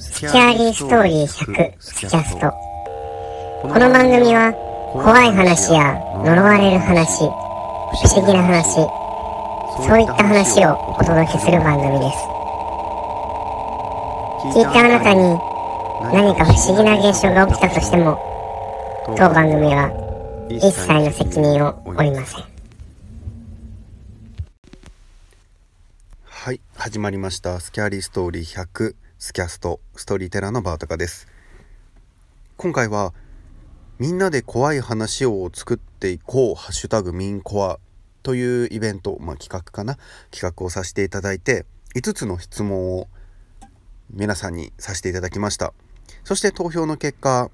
スキャーリーストーリー100スキャスト。この番組は怖い話や呪われる話不思議な話そういった話をお届けする番組です。聞いたあなたに何か不思議な現象が起きたとしても当番組は一切の責任を負いません。はい始まりました。スキャーリーストーリー100スキャストストーリーテラーのバータカです。今回はみんなで怖い話を作っていこうハッシュタグミンコアというイベント、まあ、企画かな？企画をさせていただいて5つの質問を皆さんにさせていただきました。そして投票の結果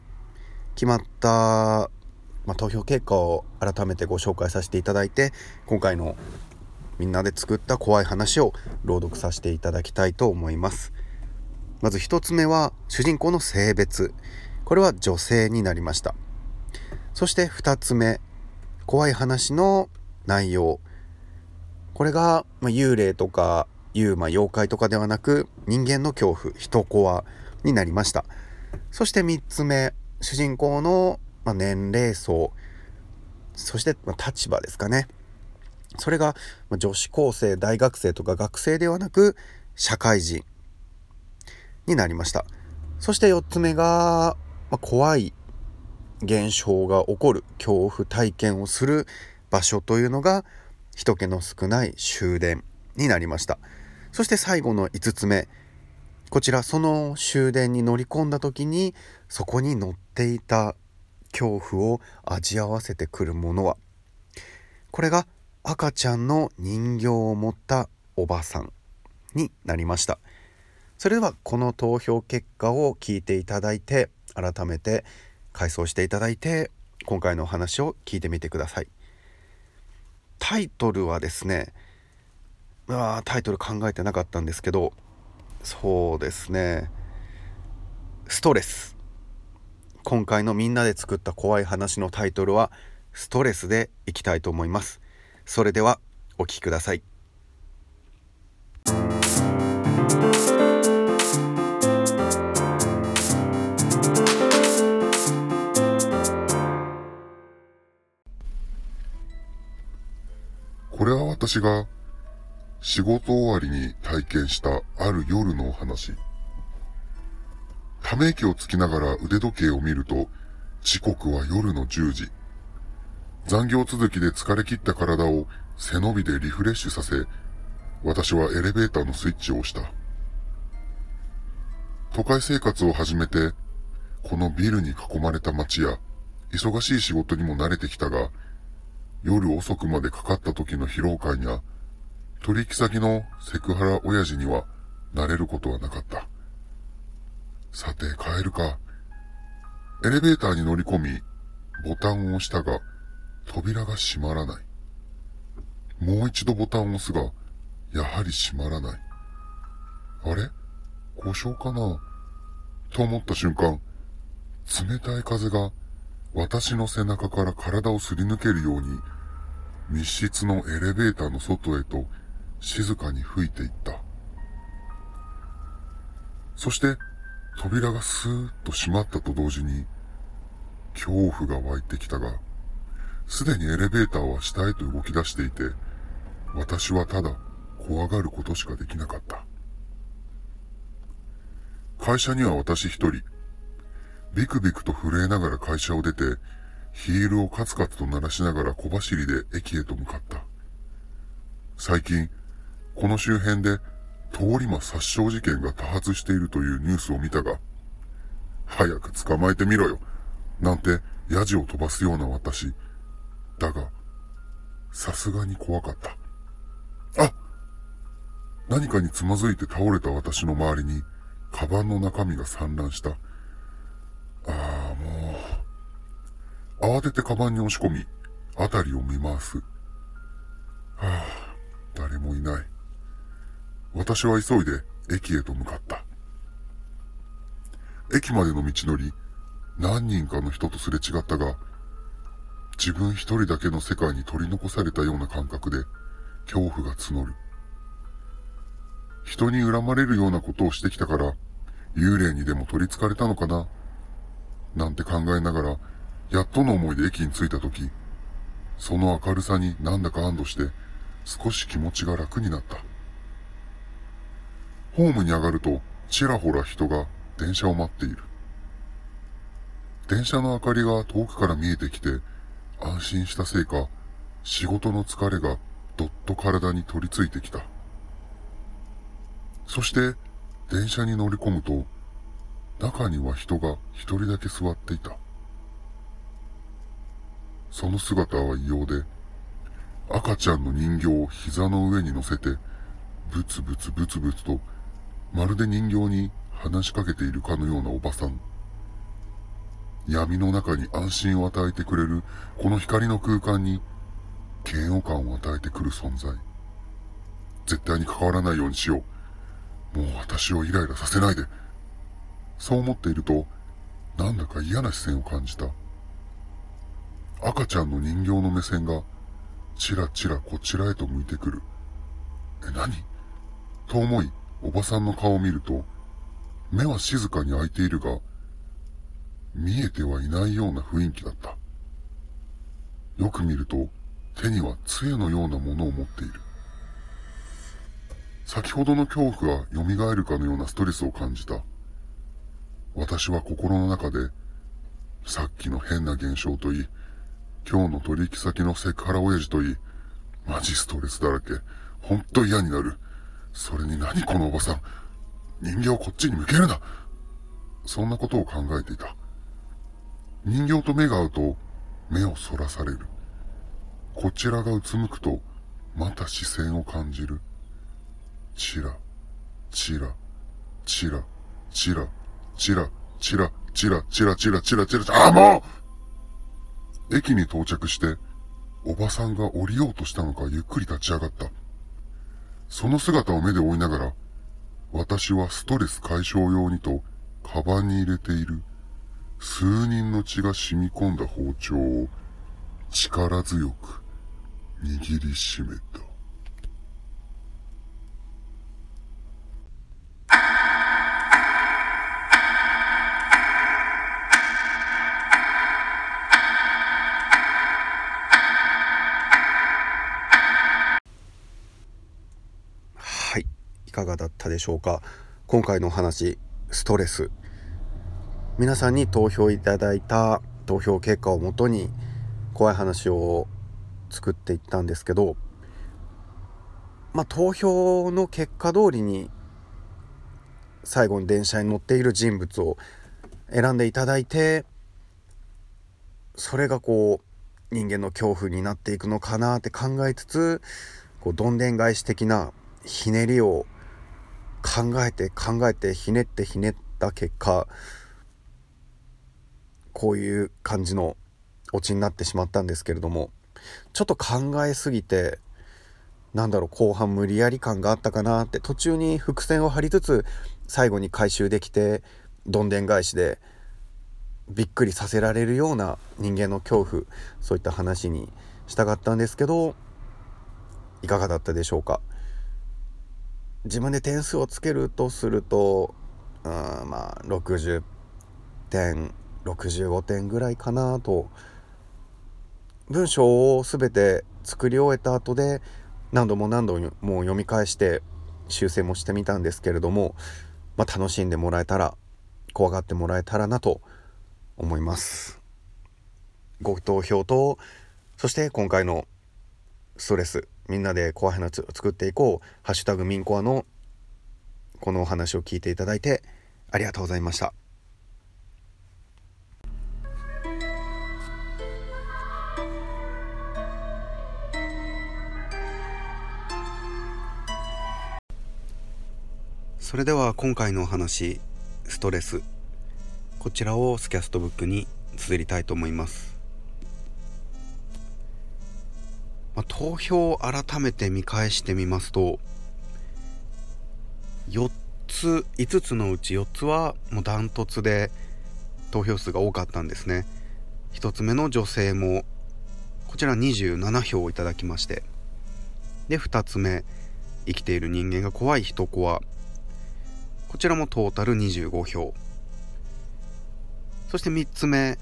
決まった、まあ、投票結果を改めてご紹介させていただいて今回のみんなで作った怖い話を朗読させていただきたいと思います。まず1つ目は主人公の性別。これは女性になりました。そして2つ目怖い話の内容。これが、まあ、幽霊とか幽魔妖怪とかではなく人間の恐怖人コアになりました。そして3つ目主人公の、まあ、年齢層。そして、まあ、立場ですかね。それが、まあ、女子高生大学生とか学生ではなく社会人。になりましたそして4つ目が、まあ、怖い現象が起こる恐怖体験をする場所というのが人気の少ない終電になりましたそして最後の5つ目こちらその終電に乗り込んだ時にそこに乗っていた恐怖を味合わせてくるものはこれが赤ちゃんの人形を持ったおばさんになりました。それではこの投票結果を聞いていただいて改めて回想していただいて今回のお話を聞いてみてください。タイトルはですねあタイトル考えてなかったんですけどそうですねストレス。今回のみんなで作った怖い話のタイトルはストレスでいきたいと思います。それではお聴きください。私が仕事終わりに体験したある夜のお話。ため息をつきながら腕時計を見ると、時刻は夜の10時。残業続きで疲れ切った体を背伸びでリフレッシュさせ、私はエレベーターのスイッチを押した。都会生活を始めて、このビルに囲まれた街や、忙しい仕事にも慣れてきたが、夜遅くまでかかった時の疲労感や、取引先のセクハラ親父には慣れることはなかった。さて帰るか。エレベーターに乗り込み、ボタンを押したが、扉が閉まらない。もう一度ボタンを押すが、やはり閉まらない。あれ？故障かな？と思った瞬間、冷たい風が私の背中から体をすり抜けるように密室のエレベーターの外へと静かに吹いていった。そして扉がスーッと閉まったと同時に恐怖が湧いてきたが、すでにエレベーターは下へと動き出していて、私はただ怖がることしかできなかった。会社には私一人、ビクビクと震えながら会社を出て、ヒールをカツカツと鳴らしながら小走りで駅へと向かった。最近、この周辺で通り魔殺傷事件が多発しているというニュースを見たが、早く捕まえてみろよ、なんてヤジを飛ばすような私。だが、さすがに怖かった。あ何かにつまずいて倒れた私の周りに、カバンの中身が散乱した。ああ、慌ててカバンに押し込み、あたりを見回す。はあ、誰もいない。私は急いで駅へと向かった。駅までの道のり、何人かの人とすれ違ったが、自分一人だけの世界に取り残されたような感覚で、恐怖が募る。人に恨まれるようなことをしてきたから、幽霊にでも取り憑かれたのかな？なんて考えながら、やっとの思いで駅に着いた時、その明るさになんだか安堵して少し気持ちが楽になった。ホームに上がるとちらほら人が電車を待っている。電車の明かりが遠くから見えてきて安心したせいか仕事の疲れがどっと体に取り付いてきた。そして電車に乗り込むと中には人が一人だけ座っていた。その姿は異様で、赤ちゃんの人形を膝の上に乗せて、ブツブツブツブツと、まるで人形に話しかけているかのようなおばさん。闇の中に安心を与えてくれるこの光の空間に嫌悪感を与えてくる存在。絶対に関わらないようにしよう。もう私をイライラさせないで。そう思っていると、なんだか嫌な視線を感じた。赤ちゃんの人形の目線が、ちらちらこちらへと向いてくる。え、何？と思い、おばさんの顔を見ると、目は静かに開いているが、見えてはいないような雰囲気だった。よく見ると、手には杖のようなものを持っている。先ほどの恐怖が蘇るかのようなストレスを感じた。私は心の中で、さっきの変な現象といい、今日の取引先のセクハラ親父といい、マジストレスだらけ。ほんと嫌になる。それに何このおばさん。人形をこっちに向けるな。そんなことを考えていた。人形と目が合うと、目をそらされる。こちらがうつむくと、また視線を感じる。チラ、チラ、チラ、チラ、チラ、チラ、チラ、チラ、チラ、チラ、チラ、チラ、あ、もう駅に到着して、おばさんが降りようとしたのかゆっくり立ち上がった。その姿を目で追いながら、私はストレス解消用にと、カバンに入れている、数人の血が染み込んだ包丁を、力強く、握りしめた。かがだったでしょうか？今回のお話ストレス。皆さんに投票いただいた投票結果をもとに怖い話を作っていったんですけどまあ投票の結果通りに最後に電車に乗っている人物を選んでいただいてそれがこう人間の恐怖になっていくのかなって考えつつこうどんでん返し的なひねりを考えて考えてひねってひねった結果こういう感じのオチになってしまったんですけれどもちょっと考えすぎてなんだろう後半無理やり感があったかなって途中に伏線を張りつつ最後に回収できてどんでん返しでびっくりさせられるような人間の恐怖そういった話にしたかったんですけどいかがだったでしょうか？自分で点数をつけるとすると、うん、まあ60点65点ぐらいかなと。文章を全て作り終えた後で何度も何度も読み返して修正もしてみたんですけれども、まあ、楽しんでもらえたら怖がってもらえたらなと思います。ご投票とそして今回のストレス。みんなで怖い話を作っていこう「ハッシュタグミンコア」のこのお話を聞いていただいてありがとうございました。それでは今回のお話ストレス。こちらをスキャストブックに綴りたいと思います。投票を改めて見返してみますと4つ5つのうち4つはもうダントツで投票数が多かったんですね。1つ目の女性もこちら27票をいただきましてで2つ目生きている人間が怖い人コアここちらもトータル25票。そして3つ目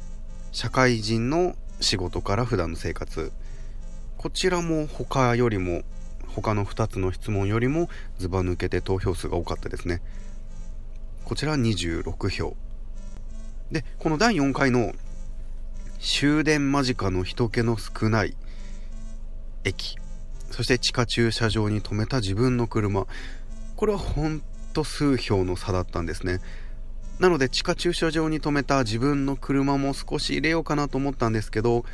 社会人の仕事から普段の生活。こちらも他よりも他の2つの質問よりもずば抜けて投票数が多かったですね。こちら26票。でこの第4回の終電間近の人気の少ない駅。そして地下駐車場に停めた自分の車。これはほんと数票の差だったんですね。なので地下駐車場に停めた自分の車も少し入れようかなと思ったんですけど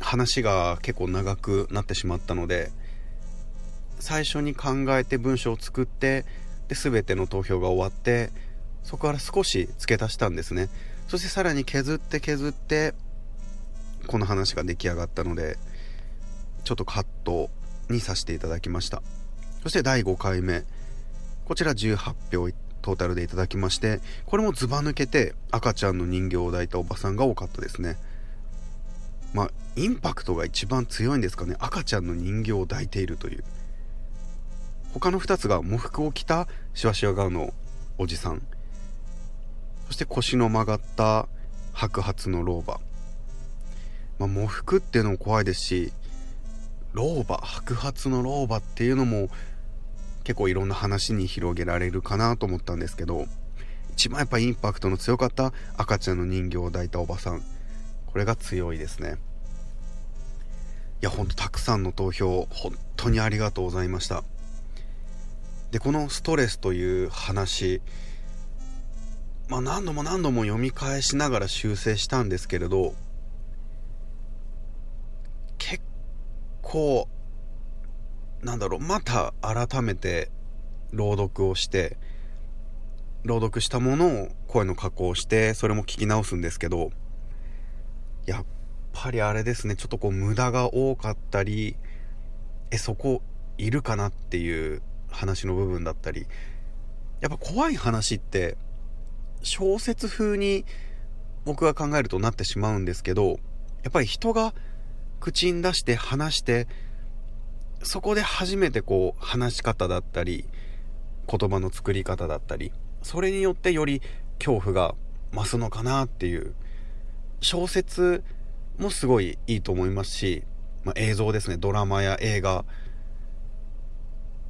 話が結構長くなってしまったので最初に考えて文章を作ってで全ての投票が終わってそこから少し付け足したんですね。そしてさらに削って削ってこの話が出来上がったのでちょっとカットにさせていただきました。そして第5回目こちら18票トータルでいただきましてこれもずば抜けて赤ちゃんの人形を抱いたおばさんが多かったですね。まあインパクトが一番強いんですかね。赤ちゃんの人形を抱いているという。他の2つが喪服を着たしわしわ顔のおじさん。そして腰の曲がった白髪の老婆。まあ喪服っていうのも怖いですし老婆白髪の老婆っていうのも結構いろんな話に広げられるかなと思ったんですけど一番やっぱインパクトの強かった赤ちゃんの人形を抱いたおばさん。これが強いですね。いやほんとたくさんの投票本当にありがとうございました。でこのストレスという話まあ何度も何度も読み返しながら修正したんですけれど結構なんだろうまた改めて朗読をして朗読したものを声の加工をしてそれも聞き直すんですけどやっぱりあれですね。ちょっとこう無駄が多かったりえそこいるかなっていう話の部分だったり。やっぱ怖い話って小説風に僕が考えるとなってしまうんですけどやっぱり人が口に出して話してそこで初めてこう話し方だったり言葉の作り方だったりそれによってより恐怖が増すのかなっていう小説もすごいいいと思いますし、まあ、映像ですね。ドラマや映画。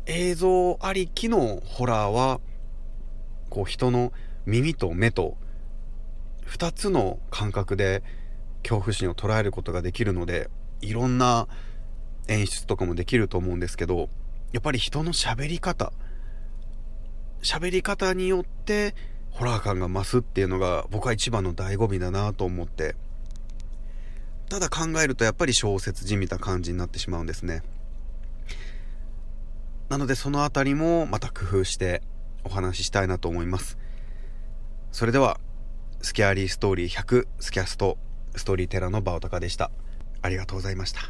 映像ありきのホラーはこう人の耳と目と2つの感覚で恐怖心を捉えることができるのでいろんな演出とかもできると思うんですけどやっぱり人の喋り方。喋り方によってホラー感が増すっていうのが僕は一番の醍醐味だなと思って。ただ考えるとやっぱり小説じみた感じになってしまうんですね。なのでその辺りもまた工夫してお話ししたいなと思います。それではスキャーリーストーリー100スキャストストーリーテラのバオタカでした。ありがとうございました。